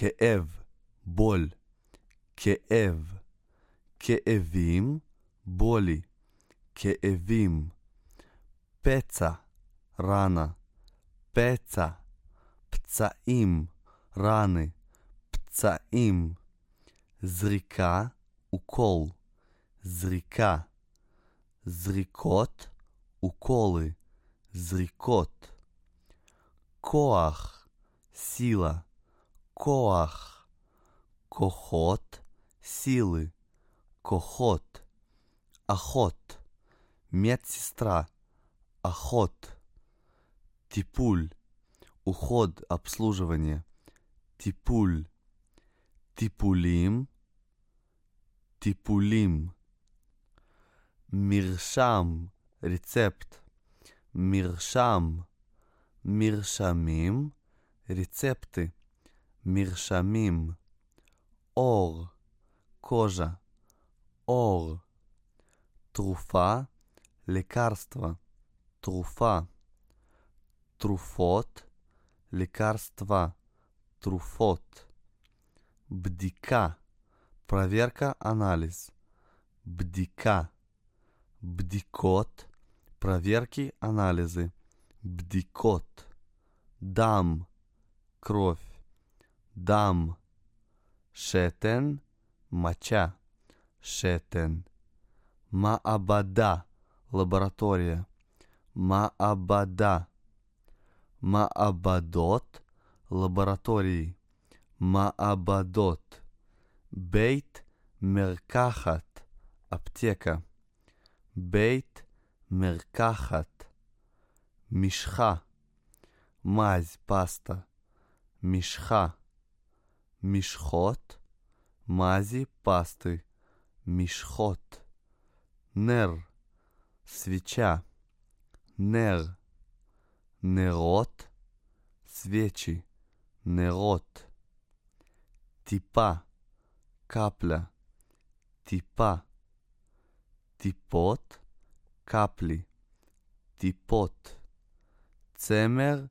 כאב, בול, כאב, כאבים, בולי, כאבים, פצע, רנה, פצע, פצעים, רנה, פצעים, זריקה וקול, זריקה, זריקות וקולי, זריקות, כוח, סילה, коах, кохот, силы, кохот, охот, медсестра, охот, типуль, уход, обслуживание, типуль, типулим, типулим, миршам, рецепт, миршам, миршамим, рецепты, מרשמים, אור, קוז'ה, אור, תרופה, лекарство, תרופה, תרופות, лекарства, תרופות, бдика, проверка, анализ, бдика, бдикот, проверки, анализы, бдикот, дам, кровь, дам, шетен, моча, шетен, маабада, лаборатория, маабада, маабадот, лаборатории, маабадот, бейт, меркахат, аптека, бейт, меркахат, мишха, мазь, паста, мишха, мишхот, мази пасты, мишхот, нер, свеча, нер, нерот, свечи, нерот, типа, капля, типа, типот, капли, типот, цемер,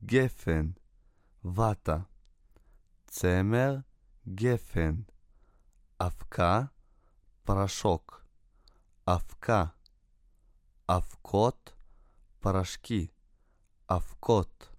гефен, вата цемер гефен, овка порошок, овка, овкот порошки, овкот,